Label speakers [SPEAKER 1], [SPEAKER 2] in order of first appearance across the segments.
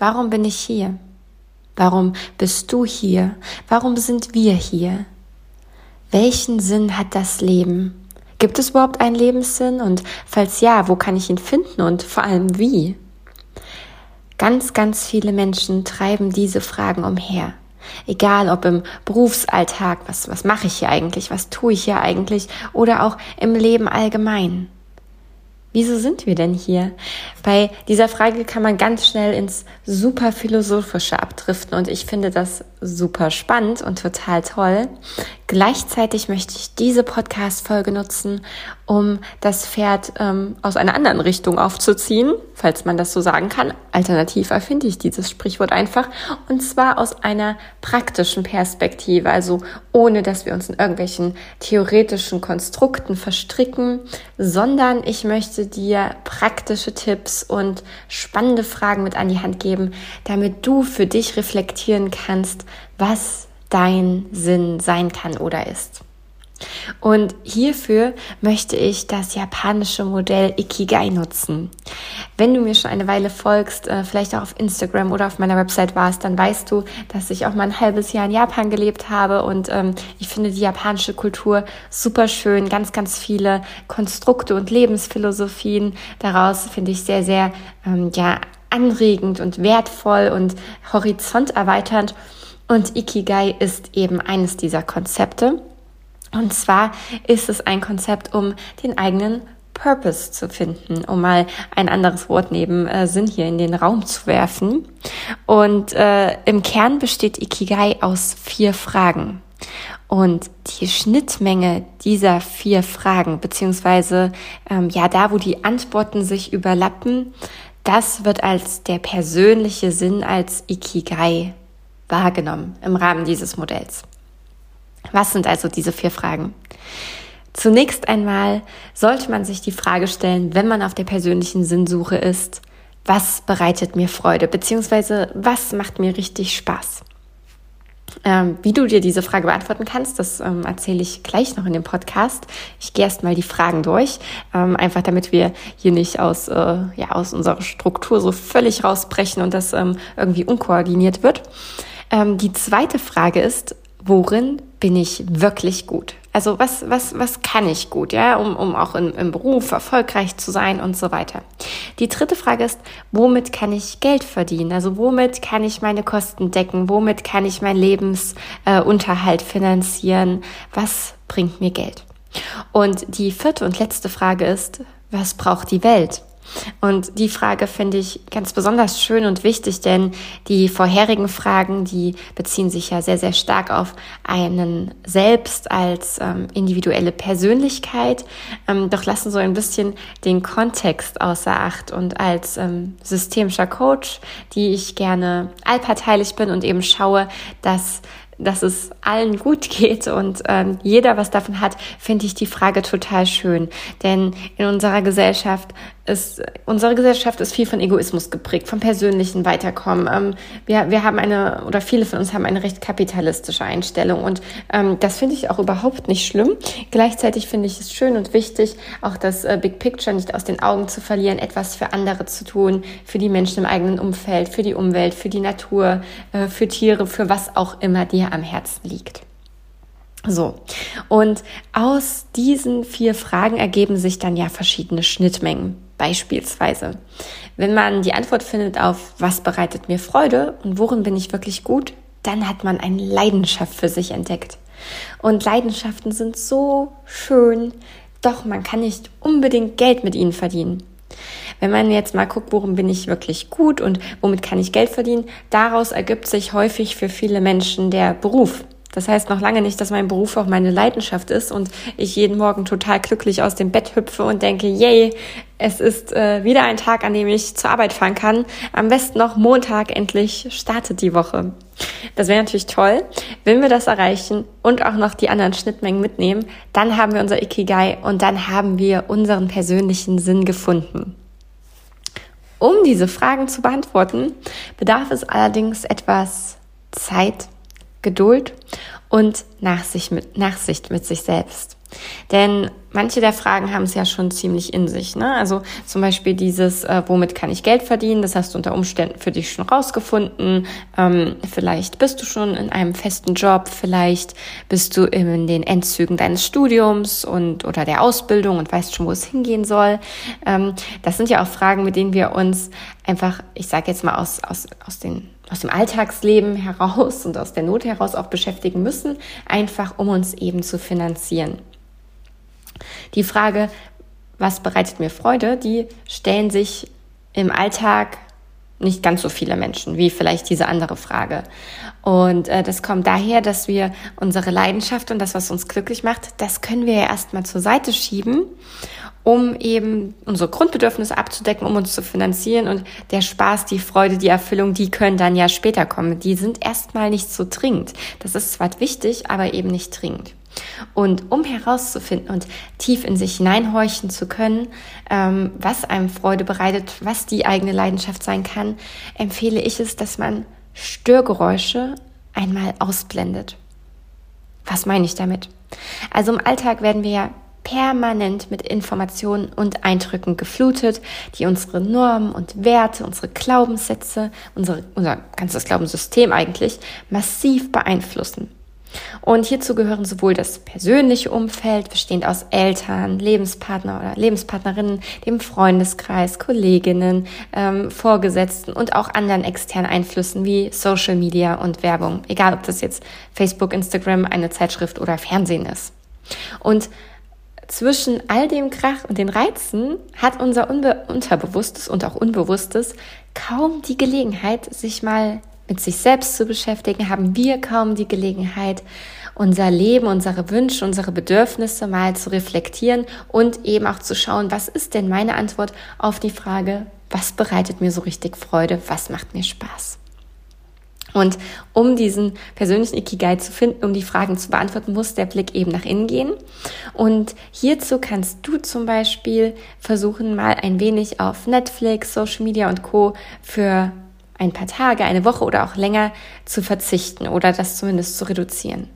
[SPEAKER 1] Warum bin ich hier? Warum bist du hier? Warum sind wir hier? Welchen Sinn hat das Leben? Gibt es überhaupt einen Lebenssinn? Und falls ja, wo kann ich ihn finden und vor allem wie? Ganz, ganz viele Menschen treiben diese Fragen umher. Egal ob im Berufsalltag, was, was mache ich hier eigentlich, was tue ich hier eigentlich, oder auch im Leben allgemein. Wieso sind wir denn hier? Bei dieser Frage kann man ganz schnell ins super philosophische abdriften und ich finde das super spannend und total toll. Gleichzeitig möchte ich diese Podcast-Folge nutzen, um das Pferd ähm, aus einer anderen Richtung aufzuziehen, falls man das so sagen kann. Alternativ erfinde ich dieses Sprichwort einfach und zwar aus einer praktischen Perspektive, also ohne dass wir uns in irgendwelchen theoretischen Konstrukten verstricken, sondern ich möchte dir praktische Tipps und spannende Fragen mit an die Hand geben, damit du für dich reflektieren kannst, was dein Sinn sein kann oder ist. Und hierfür möchte ich das japanische Modell Ikigai nutzen. Wenn du mir schon eine Weile folgst, äh, vielleicht auch auf Instagram oder auf meiner Website warst, dann weißt du, dass ich auch mal ein halbes Jahr in Japan gelebt habe und ähm, ich finde die japanische Kultur super schön, ganz, ganz viele Konstrukte und Lebensphilosophien. Daraus finde ich sehr, sehr ähm, ja anregend und wertvoll und horizonterweiternd. Und Ikigai ist eben eines dieser Konzepte. Und zwar ist es ein Konzept, um den eigenen Purpose zu finden, um mal ein anderes Wort neben äh, Sinn hier in den Raum zu werfen. Und äh, im Kern besteht Ikigai aus vier Fragen. Und die Schnittmenge dieser vier Fragen, beziehungsweise ähm, ja, da, wo die Antworten sich überlappen, das wird als der persönliche Sinn als Ikigai wahrgenommen im Rahmen dieses Modells. Was sind also diese vier Fragen? Zunächst einmal sollte man sich die Frage stellen, wenn man auf der persönlichen Sinnsuche ist, was bereitet mir Freude, beziehungsweise was macht mir richtig Spaß? Ähm, wie du dir diese Frage beantworten kannst, das ähm, erzähle ich gleich noch in dem Podcast. Ich gehe erst mal die Fragen durch, ähm, einfach damit wir hier nicht aus, äh, ja, aus unserer Struktur so völlig rausbrechen und das ähm, irgendwie unkoordiniert wird. Ähm, die zweite Frage ist, worin bin ich wirklich gut? Also was, was, was kann ich gut, ja, um, um auch in, im Beruf erfolgreich zu sein und so weiter. Die dritte Frage ist, womit kann ich Geld verdienen? Also womit kann ich meine Kosten decken? Womit kann ich meinen Lebensunterhalt äh, finanzieren? Was bringt mir Geld? Und die vierte und letzte Frage ist, was braucht die Welt? Und die Frage finde ich ganz besonders schön und wichtig, denn die vorherigen Fragen, die beziehen sich ja sehr, sehr stark auf einen selbst als ähm, individuelle Persönlichkeit, ähm, doch lassen so ein bisschen den Kontext außer Acht. Und als ähm, systemischer Coach, die ich gerne allparteilich bin und eben schaue, dass dass es allen gut geht und ähm, jeder was davon hat, finde ich die Frage total schön. Denn in unserer Gesellschaft ist, unsere Gesellschaft ist viel von Egoismus geprägt, vom persönlichen Weiterkommen. Ähm, wir, wir haben eine, oder viele von uns haben eine recht kapitalistische Einstellung und ähm, das finde ich auch überhaupt nicht schlimm. Gleichzeitig finde ich es schön und wichtig, auch das äh, Big Picture nicht aus den Augen zu verlieren, etwas für andere zu tun, für die Menschen im eigenen Umfeld, für die Umwelt, für die Natur, äh, für Tiere, für was auch immer dir am Herzen liegt. So, und aus diesen vier Fragen ergeben sich dann ja verschiedene Schnittmengen. Beispielsweise, wenn man die Antwort findet auf, was bereitet mir Freude und worin bin ich wirklich gut, dann hat man eine Leidenschaft für sich entdeckt. Und Leidenschaften sind so schön, doch man kann nicht unbedingt Geld mit ihnen verdienen. Wenn man jetzt mal guckt, worum bin ich wirklich gut und womit kann ich Geld verdienen, daraus ergibt sich häufig für viele Menschen der Beruf. Das heißt noch lange nicht, dass mein Beruf auch meine Leidenschaft ist und ich jeden Morgen total glücklich aus dem Bett hüpfe und denke, yay, es ist äh, wieder ein Tag, an dem ich zur Arbeit fahren kann. Am besten noch Montag endlich startet die Woche. Das wäre natürlich toll. Wenn wir das erreichen und auch noch die anderen Schnittmengen mitnehmen, dann haben wir unser Ikigai und dann haben wir unseren persönlichen Sinn gefunden. Um diese Fragen zu beantworten, bedarf es allerdings etwas Zeit, Geduld und Nachsicht mit, Nachsicht mit sich selbst. Denn manche der Fragen haben es ja schon ziemlich in sich. Ne? Also zum Beispiel dieses, äh, womit kann ich Geld verdienen? Das hast du unter Umständen für dich schon rausgefunden. Ähm, vielleicht bist du schon in einem festen Job, vielleicht bist du in den Endzügen deines Studiums und oder der Ausbildung und weißt schon, wo es hingehen soll. Ähm, das sind ja auch Fragen, mit denen wir uns einfach, ich sage jetzt mal aus, aus, aus den aus dem Alltagsleben heraus und aus der Not heraus auch beschäftigen müssen, einfach um uns eben zu finanzieren. Die Frage, was bereitet mir Freude, die stellen sich im Alltag nicht ganz so viele Menschen wie vielleicht diese andere Frage. Und äh, das kommt daher, dass wir unsere Leidenschaft und das, was uns glücklich macht, das können wir ja erstmal zur Seite schieben, um eben unsere Grundbedürfnisse abzudecken, um uns zu finanzieren. Und der Spaß, die Freude, die Erfüllung, die können dann ja später kommen. Die sind erstmal nicht so dringend. Das ist zwar wichtig, aber eben nicht dringend. Und um herauszufinden und tief in sich hineinhorchen zu können, ähm, was einem Freude bereitet, was die eigene Leidenschaft sein kann, empfehle ich es, dass man Störgeräusche einmal ausblendet. Was meine ich damit? Also im Alltag werden wir ja permanent mit Informationen und Eindrücken geflutet, die unsere Normen und Werte, unsere Glaubenssätze, unsere, unser ganzes Glaubenssystem eigentlich massiv beeinflussen. Und hierzu gehören sowohl das persönliche Umfeld, bestehend aus Eltern, Lebenspartner oder Lebenspartnerinnen, dem Freundeskreis, Kolleginnen, ähm, Vorgesetzten und auch anderen externen Einflüssen wie Social Media und Werbung, egal ob das jetzt Facebook, Instagram, eine Zeitschrift oder Fernsehen ist. Und zwischen all dem Krach und den Reizen hat unser Unbe Unterbewusstes und auch Unbewusstes kaum die Gelegenheit, sich mal mit sich selbst zu beschäftigen, haben wir kaum die Gelegenheit, unser Leben, unsere Wünsche, unsere Bedürfnisse mal zu reflektieren und eben auch zu schauen, was ist denn meine Antwort auf die Frage, was bereitet mir so richtig Freude, was macht mir Spaß. Und um diesen persönlichen Ikigai zu finden, um die Fragen zu beantworten, muss der Blick eben nach innen gehen. Und hierzu kannst du zum Beispiel versuchen, mal ein wenig auf Netflix, Social Media und Co. für ein paar Tage, eine Woche oder auch länger zu verzichten oder das zumindest zu reduzieren.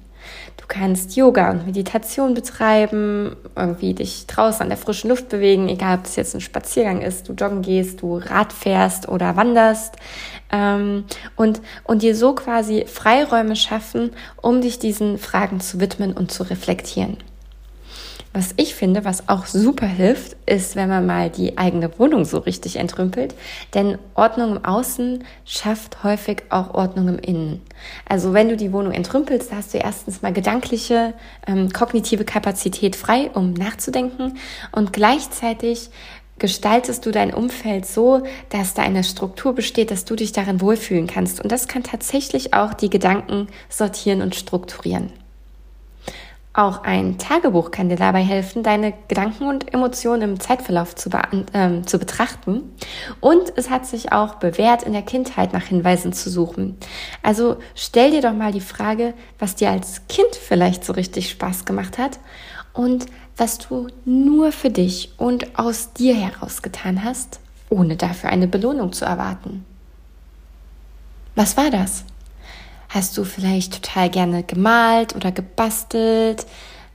[SPEAKER 1] Du kannst Yoga und Meditation betreiben, irgendwie dich draußen an der frischen Luft bewegen, egal ob das jetzt ein Spaziergang ist, du joggen gehst, du Rad fährst oder wanderst ähm, und, und dir so quasi Freiräume schaffen, um dich diesen Fragen zu widmen und zu reflektieren. Was ich finde, was auch super hilft, ist, wenn man mal die eigene Wohnung so richtig entrümpelt. Denn Ordnung im Außen schafft häufig auch Ordnung im Innen. Also wenn du die Wohnung entrümpelst, hast du erstens mal gedankliche, ähm, kognitive Kapazität frei, um nachzudenken. Und gleichzeitig gestaltest du dein Umfeld so, dass da eine Struktur besteht, dass du dich darin wohlfühlen kannst. Und das kann tatsächlich auch die Gedanken sortieren und strukturieren. Auch ein Tagebuch kann dir dabei helfen, deine Gedanken und Emotionen im Zeitverlauf zu, äh, zu, betrachten. Und es hat sich auch bewährt, in der Kindheit nach Hinweisen zu suchen. Also stell dir doch mal die Frage, was dir als Kind vielleicht so richtig Spaß gemacht hat und was du nur für dich und aus dir heraus getan hast, ohne dafür eine Belohnung zu erwarten. Was war das? Hast du vielleicht total gerne gemalt oder gebastelt?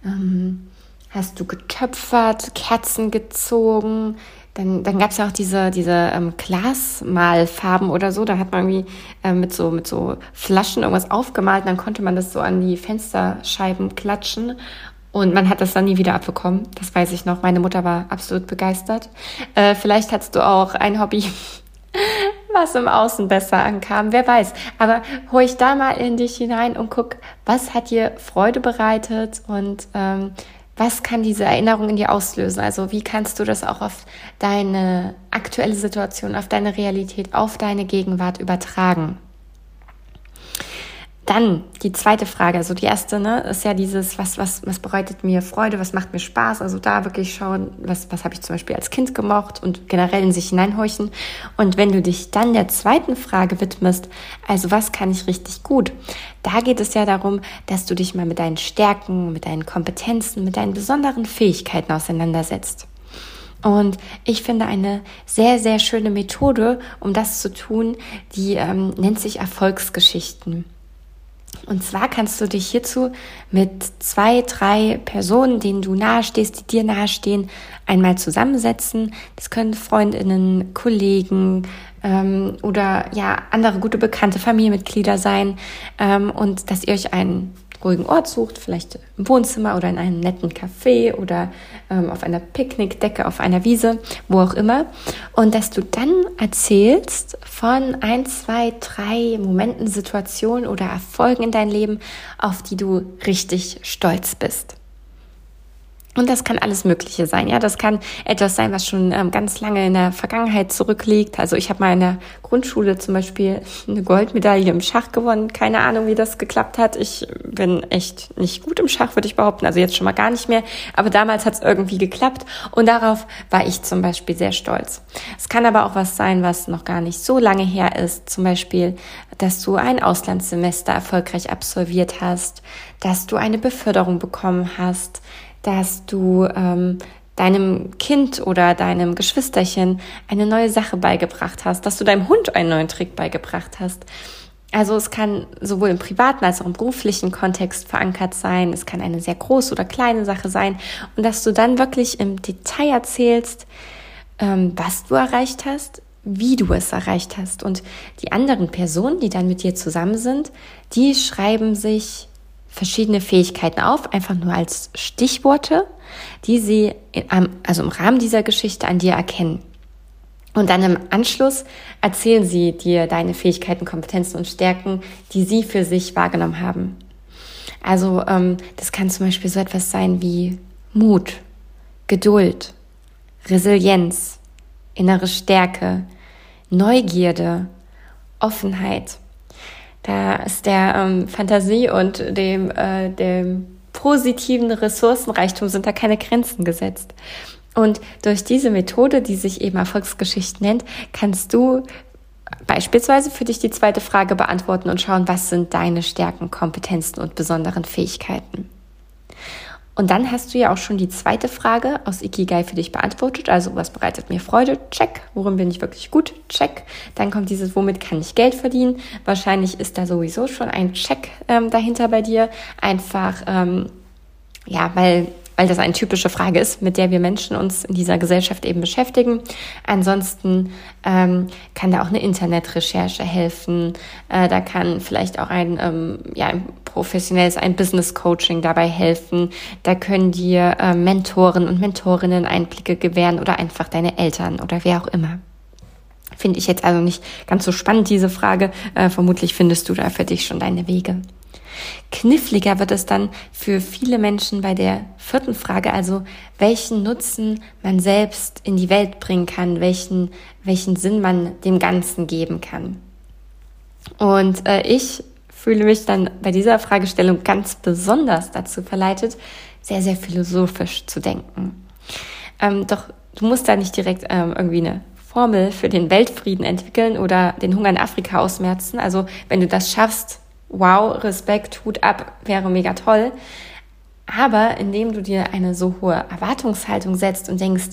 [SPEAKER 1] Ähm, hast du getöpfert, Kerzen gezogen? Dann, dann gab es ja auch diese, diese ähm, Glasmalfarben oder so. Da hat man irgendwie äh, mit, so, mit so Flaschen irgendwas aufgemalt. Dann konnte man das so an die Fensterscheiben klatschen. Und man hat das dann nie wieder abbekommen. Das weiß ich noch. Meine Mutter war absolut begeistert. Äh, vielleicht hattest du auch ein Hobby, was im Außen besser ankam, wer weiß. Aber hol ich da mal in dich hinein und guck, was hat dir Freude bereitet und ähm, was kann diese Erinnerung in dir auslösen? Also wie kannst du das auch auf deine aktuelle Situation, auf deine Realität, auf deine Gegenwart übertragen? Dann die zweite Frage, also die erste, ne, ist ja dieses, was, was, was bereitet mir Freude, was macht mir Spaß? Also da wirklich schauen, was, was habe ich zum Beispiel als Kind gemocht und generell in sich hineinhorchen. Und wenn du dich dann der zweiten Frage widmest, also was kann ich richtig gut? Da geht es ja darum, dass du dich mal mit deinen Stärken, mit deinen Kompetenzen, mit deinen besonderen Fähigkeiten auseinandersetzt. Und ich finde eine sehr, sehr schöne Methode, um das zu tun, die ähm, nennt sich Erfolgsgeschichten. Und zwar kannst du dich hierzu mit zwei, drei Personen, denen du nahestehst, die dir nahestehen, einmal zusammensetzen. Das können Freundinnen, Kollegen ähm, oder ja andere gute bekannte Familienmitglieder sein ähm, und dass ihr euch einen ruhigen Ort sucht, vielleicht im Wohnzimmer oder in einem netten Café oder ähm, auf einer Picknickdecke, auf einer Wiese, wo auch immer. Und dass du dann erzählst von ein, zwei, drei Momenten, Situationen oder Erfolgen in deinem Leben, auf die du richtig stolz bist. Und das kann alles Mögliche sein. Ja, das kann etwas sein, was schon ähm, ganz lange in der Vergangenheit zurückliegt. Also ich habe mal in der Grundschule zum Beispiel eine Goldmedaille im Schach gewonnen. Keine Ahnung, wie das geklappt hat. Ich bin echt nicht gut im Schach, würde ich behaupten. Also jetzt schon mal gar nicht mehr. Aber damals hat es irgendwie geklappt. Und darauf war ich zum Beispiel sehr stolz. Es kann aber auch was sein, was noch gar nicht so lange her ist. Zum Beispiel, dass du ein Auslandssemester erfolgreich absolviert hast, dass du eine Beförderung bekommen hast dass du ähm, deinem Kind oder deinem Geschwisterchen eine neue Sache beigebracht hast, dass du deinem Hund einen neuen Trick beigebracht hast. Also es kann sowohl im privaten als auch im beruflichen Kontext verankert sein. Es kann eine sehr große oder kleine Sache sein. Und dass du dann wirklich im Detail erzählst, ähm, was du erreicht hast, wie du es erreicht hast. Und die anderen Personen, die dann mit dir zusammen sind, die schreiben sich verschiedene Fähigkeiten auf, einfach nur als Stichworte, die sie also im Rahmen dieser Geschichte an dir erkennen. Und dann im Anschluss erzählen sie dir deine Fähigkeiten, Kompetenzen und Stärken, die sie für sich wahrgenommen haben. Also ähm, das kann zum Beispiel so etwas sein wie Mut, Geduld, Resilienz, innere Stärke, Neugierde, Offenheit, da ist der ähm, Fantasie und dem, äh, dem positiven Ressourcenreichtum sind da keine Grenzen gesetzt. Und durch diese Methode, die sich eben Erfolgsgeschichte nennt, kannst du beispielsweise für dich die zweite Frage beantworten und schauen, was sind deine Stärken, Kompetenzen und besonderen Fähigkeiten. Und dann hast du ja auch schon die zweite Frage aus Ikigai für dich beantwortet. Also, was bereitet mir Freude? Check. Worin bin ich wirklich gut? Check. Dann kommt dieses, womit kann ich Geld verdienen? Wahrscheinlich ist da sowieso schon ein Check ähm, dahinter bei dir. Einfach, ähm, ja, weil weil das eine typische Frage ist, mit der wir Menschen uns in dieser Gesellschaft eben beschäftigen. Ansonsten ähm, kann da auch eine Internetrecherche helfen. Äh, da kann vielleicht auch ein, ähm, ja, professionelles, ein Business Coaching dabei helfen. Da können dir äh, Mentoren und Mentorinnen Einblicke gewähren oder einfach deine Eltern oder wer auch immer. Finde ich jetzt also nicht ganz so spannend, diese Frage. Äh, vermutlich findest du da für dich schon deine Wege. Kniffliger wird es dann für viele Menschen bei der vierten Frage, also welchen Nutzen man selbst in die Welt bringen kann, welchen, welchen Sinn man dem Ganzen geben kann. Und äh, ich fühle mich dann bei dieser Fragestellung ganz besonders dazu verleitet, sehr, sehr philosophisch zu denken. Ähm, doch du musst da nicht direkt ähm, irgendwie eine Formel für den Weltfrieden entwickeln oder den Hunger in Afrika ausmerzen. Also wenn du das schaffst, wow, Respekt, Hut ab, wäre mega toll. Aber indem du dir eine so hohe Erwartungshaltung setzt und denkst,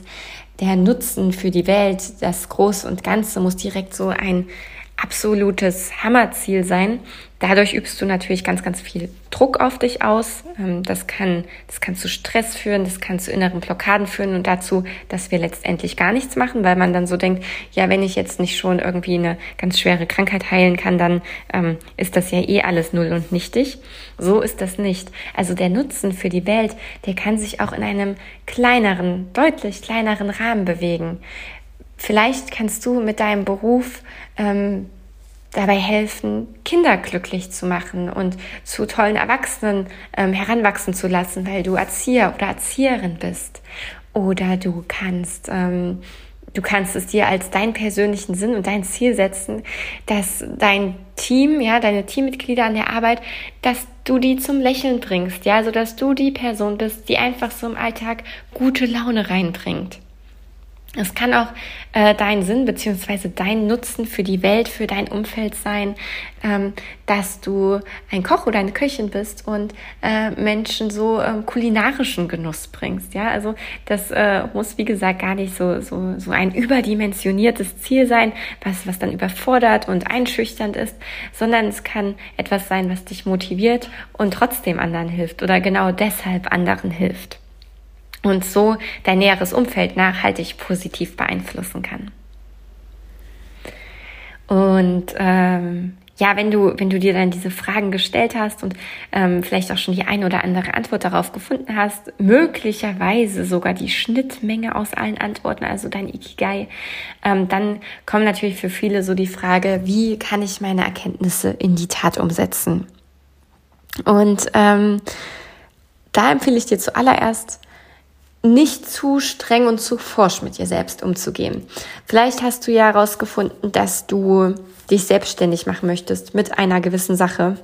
[SPEAKER 1] der Nutzen für die Welt, das Große und Ganze muss direkt so ein absolutes Hammerziel sein. Dadurch übst du natürlich ganz, ganz viel Druck auf dich aus. Ähm, das kann, das kann zu Stress führen, das kann zu inneren Blockaden führen und dazu, dass wir letztendlich gar nichts machen, weil man dann so denkt, ja, wenn ich jetzt nicht schon irgendwie eine ganz schwere Krankheit heilen kann, dann ähm, ist das ja eh alles null und nichtig. So ist das nicht. Also der Nutzen für die Welt, der kann sich auch in einem kleineren, deutlich kleineren Rahmen bewegen. Vielleicht kannst du mit deinem Beruf ähm, dabei helfen, Kinder glücklich zu machen und zu tollen Erwachsenen ähm, heranwachsen zu lassen, weil du Erzieher oder Erzieherin bist. Oder du kannst ähm, du kannst es dir als deinen persönlichen Sinn und dein Ziel setzen, dass dein Team, ja, deine Teammitglieder an der Arbeit, dass du die zum Lächeln bringst, ja, so dass du die Person bist, die einfach so im Alltag gute Laune reinbringt. Es kann auch äh, dein Sinn beziehungsweise dein Nutzen für die Welt, für dein Umfeld sein, ähm, dass du ein Koch oder eine Köchin bist und äh, Menschen so ähm, kulinarischen Genuss bringst. Ja, also das äh, muss wie gesagt gar nicht so so so ein überdimensioniertes Ziel sein, was was dann überfordert und einschüchternd ist, sondern es kann etwas sein, was dich motiviert und trotzdem anderen hilft oder genau deshalb anderen hilft und so dein näheres Umfeld nachhaltig positiv beeinflussen kann. Und ähm, ja, wenn du, wenn du dir dann diese Fragen gestellt hast und ähm, vielleicht auch schon die eine oder andere Antwort darauf gefunden hast, möglicherweise sogar die Schnittmenge aus allen Antworten, also dein Ikigai, ähm, dann kommt natürlich für viele so die Frage, wie kann ich meine Erkenntnisse in die Tat umsetzen? Und ähm, da empfehle ich dir zuallererst, nicht zu streng und zu forsch mit dir selbst umzugehen. Vielleicht hast du ja herausgefunden, dass du dich selbstständig machen möchtest mit einer gewissen Sache,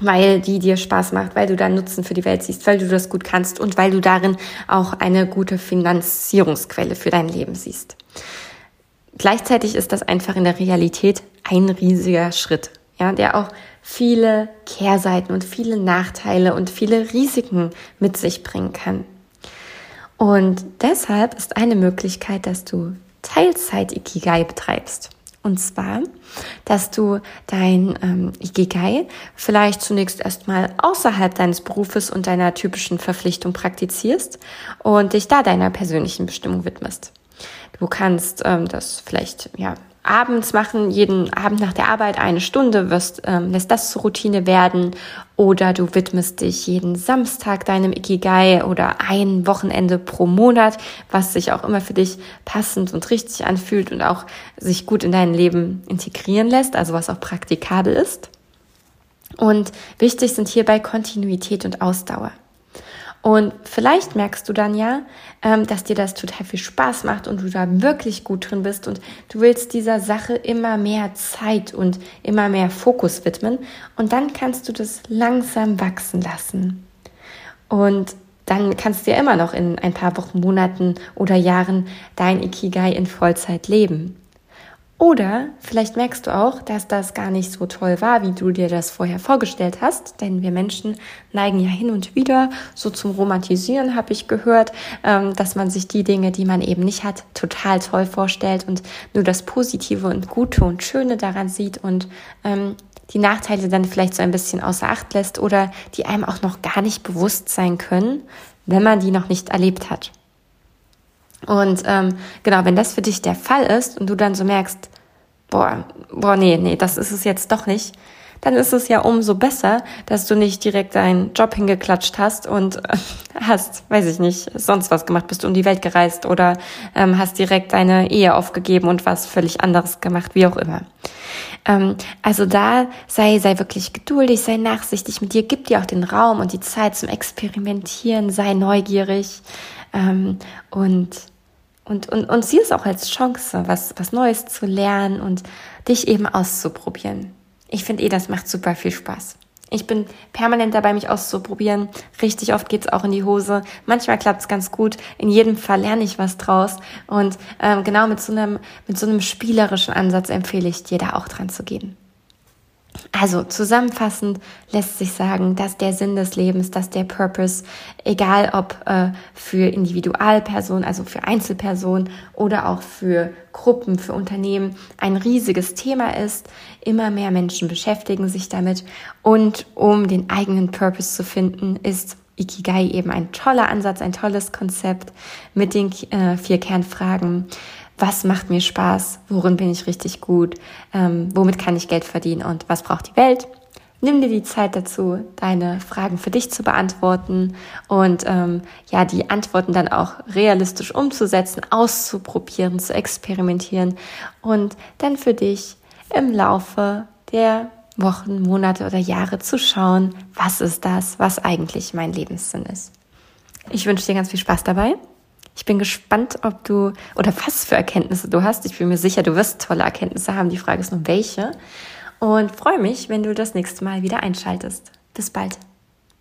[SPEAKER 1] weil die dir Spaß macht, weil du da Nutzen für die Welt siehst, weil du das gut kannst und weil du darin auch eine gute Finanzierungsquelle für dein Leben siehst. Gleichzeitig ist das einfach in der Realität ein riesiger Schritt, ja, der auch viele Kehrseiten und viele Nachteile und viele Risiken mit sich bringen kann. Und deshalb ist eine Möglichkeit, dass du Teilzeit-Ikigai betreibst. Und zwar, dass du dein ähm, Ikigai vielleicht zunächst erstmal außerhalb deines Berufes und deiner typischen Verpflichtung praktizierst und dich da deiner persönlichen Bestimmung widmest. Du kannst ähm, das vielleicht ja abends machen, jeden Abend nach der Arbeit eine Stunde, wirst, ähm, lässt das zur Routine werden oder du widmest dich jeden Samstag deinem Ikigai oder ein Wochenende pro Monat, was sich auch immer für dich passend und richtig anfühlt und auch sich gut in dein Leben integrieren lässt, also was auch praktikabel ist. Und wichtig sind hierbei Kontinuität und Ausdauer. Und vielleicht merkst du dann ja, ähm, dass dir das total viel Spaß macht und du da wirklich gut drin bist und du willst dieser Sache immer mehr Zeit und immer mehr Fokus widmen. Und dann kannst du das langsam wachsen lassen. Und dann kannst du ja immer noch in ein paar Wochen, Monaten oder Jahren dein Ikigai in Vollzeit leben. Oder vielleicht merkst du auch, dass das gar nicht so toll war, wie du dir das vorher vorgestellt hast. Denn wir Menschen neigen ja hin und wieder so zum Romantisieren, habe ich gehört, ähm, dass man sich die Dinge, die man eben nicht hat, total toll vorstellt und nur das Positive und Gute und Schöne daran sieht und ähm, die Nachteile dann vielleicht so ein bisschen außer Acht lässt oder die einem auch noch gar nicht bewusst sein können, wenn man die noch nicht erlebt hat. Und ähm, genau, wenn das für dich der Fall ist und du dann so merkst, boah, boah, nee, nee, das ist es jetzt doch nicht, dann ist es ja umso besser, dass du nicht direkt deinen Job hingeklatscht hast und äh, hast, weiß ich nicht, sonst was gemacht, bist du um die Welt gereist oder ähm, hast direkt deine Ehe aufgegeben und was völlig anderes gemacht, wie auch immer. Ähm, also da sei, sei wirklich geduldig, sei nachsichtig mit dir, gib dir auch den Raum und die Zeit zum Experimentieren, sei neugierig ähm, und und, und, und sieh es auch als Chance, was, was Neues zu lernen und dich eben auszuprobieren. Ich finde eh, das macht super viel Spaß. Ich bin permanent dabei, mich auszuprobieren. Richtig oft geht's auch in die Hose. Manchmal klappt's ganz gut. In jedem Fall lerne ich was draus. Und ähm, genau mit so einem mit so einem spielerischen Ansatz empfehle ich dir, da auch dran zu gehen. Also zusammenfassend lässt sich sagen, dass der Sinn des Lebens, dass der Purpose, egal ob äh, für Individualpersonen, also für Einzelpersonen oder auch für Gruppen, für Unternehmen, ein riesiges Thema ist. Immer mehr Menschen beschäftigen sich damit und um den eigenen Purpose zu finden, ist Ikigai eben ein toller Ansatz, ein tolles Konzept mit den äh, vier Kernfragen was macht mir Spaß, worin bin ich richtig gut, ähm, womit kann ich Geld verdienen und was braucht die Welt. Nimm dir die Zeit dazu, deine Fragen für dich zu beantworten und ähm, ja, die Antworten dann auch realistisch umzusetzen, auszuprobieren, zu experimentieren und dann für dich im Laufe der Wochen, Monate oder Jahre zu schauen, was ist das, was eigentlich mein Lebenssinn ist. Ich wünsche dir ganz viel Spaß dabei Ich bin gespannt, ob du oder was für Erkenntnisse du hast. Ich bin mir sicher, du wirst tolle Erkenntnisse haben. Die Frage ist nur welche. Und freue mich, wenn du das nächste Mal wieder einschaltest. Bis bald.